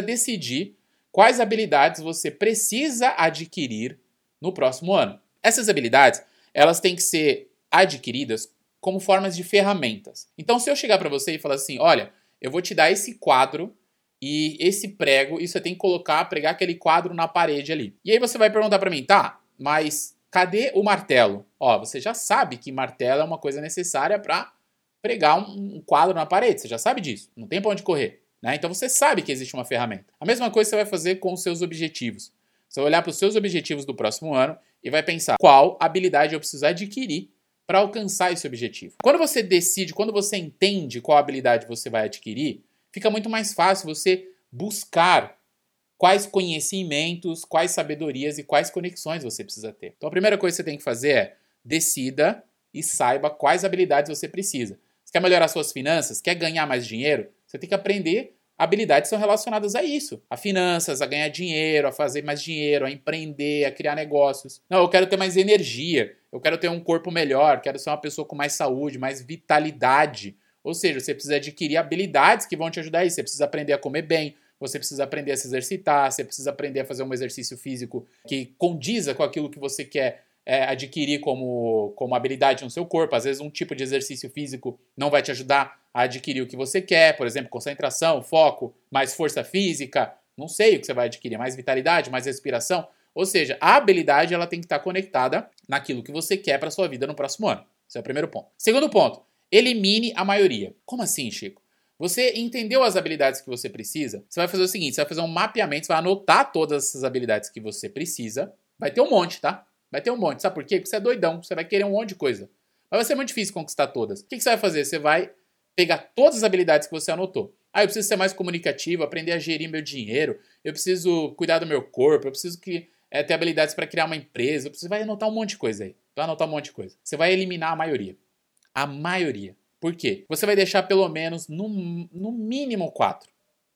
decidir quais habilidades você precisa adquirir no próximo ano. Essas habilidades, elas têm que ser adquiridas como formas de ferramentas. Então, se eu chegar para você e falar assim, olha, eu vou te dar esse quadro e esse prego, e você tem que colocar, pregar aquele quadro na parede ali. E aí você vai perguntar para mim, tá, mas cadê o martelo? Ó, você já sabe que martelo é uma coisa necessária para pregar um, um, quadro na parede, você já sabe disso, não tem para onde correr. Né? Então você sabe que existe uma ferramenta. A mesma coisa você vai fazer com os seus objetivos. Você vai olhar para os seus objetivos do próximo ano e vai pensar qual habilidade eu preciso adquirir para alcançar esse objetivo. Quando você decide, quando você entende qual habilidade você vai adquirir, fica muito mais fácil você buscar quais conhecimentos, quais sabedorias e quais conexões você precisa ter. Então a primeira coisa que você tem que fazer é decida e saiba quais habilidades você precisa. Você quer melhorar suas finanças? Quer ganhar mais dinheiro? Você tem que aprender habilidades são relacionadas a isso. A finanças, a ganhar dinheiro, a fazer mais dinheiro, a empreender, a criar negócios. Não, eu quero ter mais energia, eu quero ter um corpo melhor, quero ser uma pessoa com mais saúde, mais vitalidade. Ou seja, você precisa adquirir habilidades que vão te ajudar a isso. Você precisa aprender a comer bem, você precisa aprender a se exercitar, você precisa aprender a fazer um exercício físico que condiza com aquilo que você quer é, adquirir como, como habilidade no seu corpo. Às vezes, um tipo de exercício físico não vai te ajudar adquirir o que você quer, por exemplo, concentração, foco, mais força física, não sei o que você vai adquirir, mais vitalidade, mais respiração. Ou seja, a habilidade ela tem que estar conectada naquilo que você quer para sua vida no próximo ano. Esse é o primeiro ponto. Segundo ponto, elimine a maioria. Como assim, Chico? Você entendeu as habilidades que você precisa? Você vai fazer o seguinte: você vai fazer um mapeamento, você vai anotar todas essas habilidades que você precisa. Vai ter um monte, tá? Vai ter um monte. Sabe por quê? Porque você é doidão. Você vai querer um monte de coisa. Mas vai ser muito difícil conquistar todas. O que você vai fazer? Você vai pegar todas as habilidades que você anotou. Ah, eu preciso ser mais comunicativo, aprender a gerir meu dinheiro, eu preciso cuidar do meu corpo, eu preciso que, é, ter habilidades para criar uma empresa. Você vai anotar um monte de coisa aí. Vai anotar um monte de coisa. Você vai eliminar a maioria. A maioria. Por quê? Você vai deixar pelo menos no, no mínimo quatro.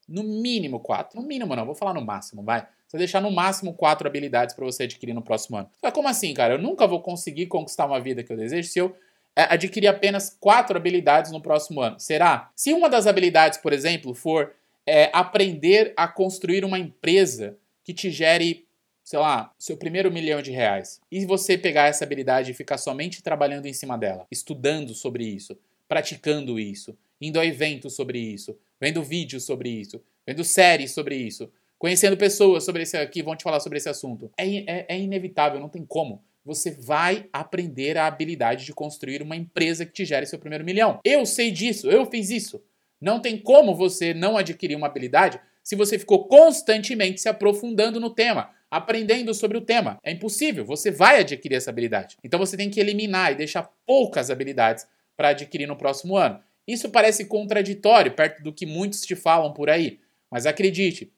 No mínimo quatro. No mínimo não, vou falar no máximo, vai. Você deixar no máximo quatro habilidades para você adquirir no próximo ano. Mas como assim, cara? Eu nunca vou conseguir conquistar uma vida que eu desejo se eu adquirir apenas quatro habilidades no próximo ano. Será? Se uma das habilidades, por exemplo, for é, aprender a construir uma empresa que te gere, sei lá, seu primeiro milhão de reais, e você pegar essa habilidade e ficar somente trabalhando em cima dela, estudando sobre isso, praticando isso, indo a eventos sobre isso, vendo vídeos sobre isso, vendo séries sobre isso, conhecendo pessoas sobre esse aqui, vão te falar sobre esse assunto. É, é, é inevitável, não tem como. Você vai aprender a habilidade de construir uma empresa que te gere seu primeiro milhão. Eu sei disso, eu fiz isso. Não tem como você não adquirir uma habilidade se você ficou constantemente se aprofundando no tema, aprendendo sobre o tema. É impossível, você vai adquirir essa habilidade. Então você tem que eliminar e deixar poucas habilidades para adquirir no próximo ano. Isso parece contraditório perto do que muitos te falam por aí, mas acredite,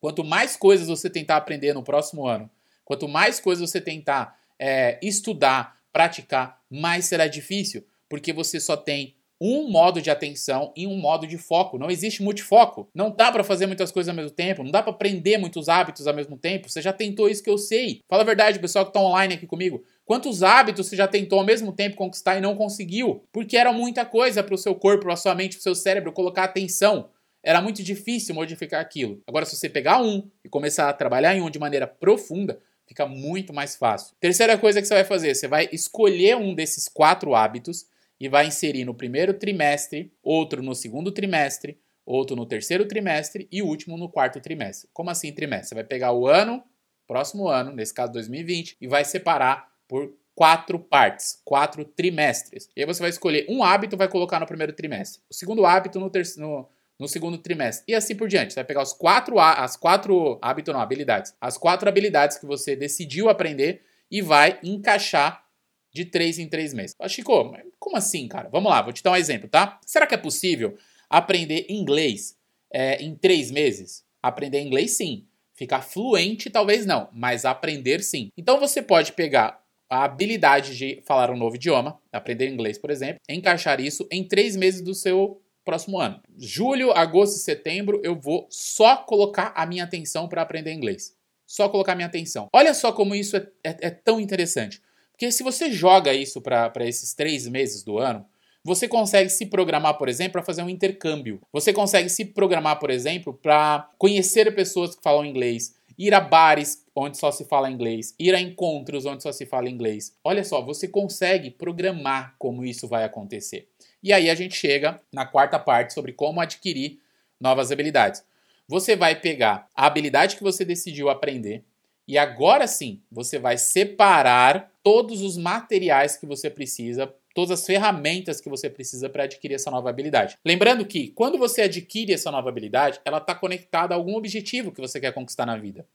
Quanto mais coisas você tentar aprender no próximo ano, quanto mais coisas você tentar é, estudar, praticar, mais será difícil, porque você só tem um modo de atenção e um modo de foco. Não existe multifoco. Não dá para fazer muitas coisas ao mesmo tempo, não dá para aprender muitos hábitos ao mesmo tempo. Você já tentou isso que eu sei. Fala a verdade, pessoal que está online aqui comigo. Quantos hábitos você já tentou ao mesmo tempo conquistar e não conseguiu? Porque era muita coisa para o seu corpo, para sua mente, para o seu cérebro colocar atenção era muito difícil modificar aquilo. Agora, se você pegar um e começar a trabalhar em um de maneira profunda, fica muito mais fácil. Terceira coisa que você vai fazer, você vai escolher um desses quatro hábitos e vai inserir no primeiro trimestre, outro no segundo trimestre, outro no terceiro trimestre e o último no quarto trimestre. Como assim trimestre? Você vai pegar o ano, próximo ano, nesse caso 2020, e vai separar por quatro partes, quatro trimestres. E aí você vai escolher um hábito vai colocar no primeiro trimestre. O segundo hábito no terceiro segundo trimestre. E assim por diante. Você vai pegar os quatro, as quatro hábitos, não, habilidades. As quatro habilidades que você decidiu aprender e vai encaixar de três em três meses. Ah, Chico, como assim, cara? Vamos lá, vou te dar um exemplo, tá? Será que é possível aprender inglês é, em três meses? Aprender inglês, sim. Ficar fluente, talvez não, mas aprender, sim. Então você pode pegar a habilidade de falar um novo idioma, aprender inglês, por exemplo, encaixar isso em três meses do seu próximo ano. Julho, agosto e setembro eu vou só colocar a minha atenção para aprender inglês. Só colocar a minha atenção. Olha só como isso é, é, é tão interessante. Porque se você joga isso para esses três meses do ano, Você consegue se programar, por exemplo, para fazer um intercâmbio. Você consegue se programar, por exemplo, para conhecer pessoas que falam inglês, ir a bares onde só se fala inglês, ir a encontros onde só se fala inglês. Olha só, você consegue programar como isso vai acontecer. E aí a gente chega na quarta parte sobre como adquirir novas habilidades. Você vai pegar a habilidade que você decidiu aprender e agora sim você vai separar todos os materiais que você precisa todas as ferramentas que você precisa para adquirir essa nova habilidade. Lembrando que quando você adquire essa nova habilidade, ela está conectada a algum objetivo que você quer conquistar na vida.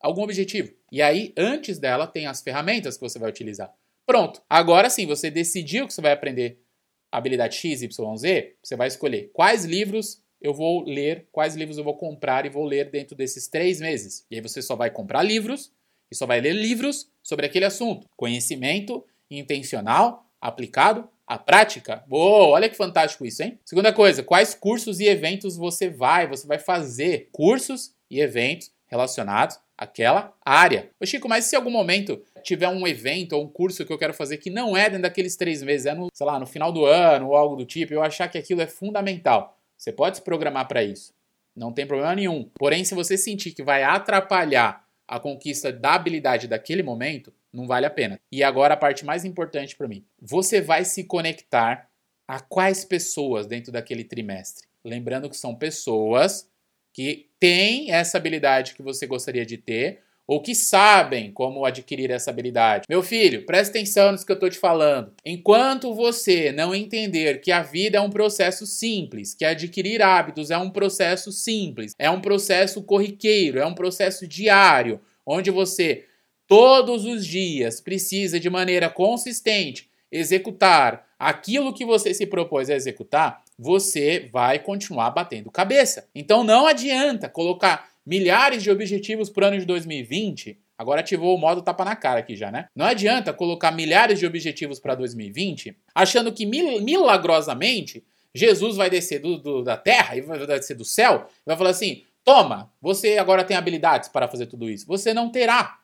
Algum objetivo. E aí, antes dela, tem as ferramentas que você vai utilizar. Pronto. Agora sim, você decidiu que você vai aprender habilidade X, Y, Z, você vai escolher quais livros eu vou ler, quais livros eu vou comprar e vou ler dentro desses três meses. E aí você só vai comprar livros e só vai ler livros sobre aquele assunto. Conhecimento intencional aplicado à prática. Boa, olha que fantástico isso, hein? Segunda coisa, quais cursos e eventos você vai? Você vai fazer cursos e eventos relacionados àquela área. Ô Chico, mas se em algum momento tiver um evento ou um curso que eu quero fazer que não é dentro daqueles três meses, é no, sei lá, no final do ano ou algo do tipo, eu achar que aquilo é fundamental. Você pode se programar para isso. Não tem problema nenhum. Porém, se você sentir que vai atrapalhar a conquista da habilidade daquele momento, não vale a pena. E agora a parte mais importante para mim. Você vai se conectar a quais pessoas dentro daquele trimestre? Lembrando que são pessoas que têm essa habilidade que você gostaria de ter ou que sabem como adquirir essa habilidade. Meu filho, presta atenção nisso que eu estou te falando. Enquanto você não entender que a vida é um processo simples, que adquirir hábitos é um processo simples, é um processo corriqueiro, é um processo diário, onde você todos os dias precisa de maneira consistente executar aquilo que você se propôs a executar, você vai continuar batendo cabeça. Então não adianta colocar milhares de objetivos para o ano de 2020. Agora ativou o modo tapa na cara aqui já, né? Não adianta colocar milhares de objetivos para 2020 achando que mil, milagrosamente Jesus vai descer do, do, da terra e vai descer do céu e vai falar assim: toma, você agora tem habilidades para fazer tudo isso. Você não terá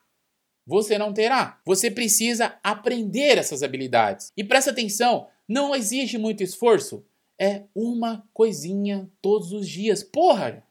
você não terá. Você precisa aprender essas habilidades. E presta atenção, não exige muito esforço. É uma coisinha todos os dias. Porra!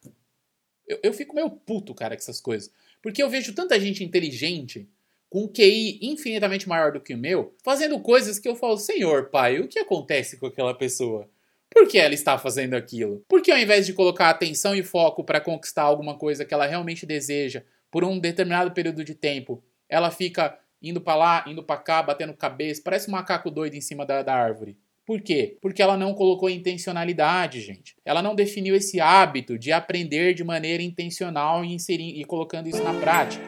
Eu, eu fico meio puto, cara, com essas coisas. Porque eu vejo tanta gente inteligente, com QI infinitamente maior do que o meu, fazendo coisas que eu falo, Senhor, pai, o que acontece com aquela pessoa? Por que ela está fazendo aquilo? Por que ao invés de colocar atenção e foco para conquistar alguma coisa que ela realmente deseja por um determinado período de tempo, ela fica indo para lá, indo para cá, batendo cabeça, parece um macaco doido em cima da, da árvore. Por quê? Porque ela não colocou intencionalidade, gente. Ela não definiu esse hábito de aprender de maneira intencional e, inserir, e colocando isso na prática.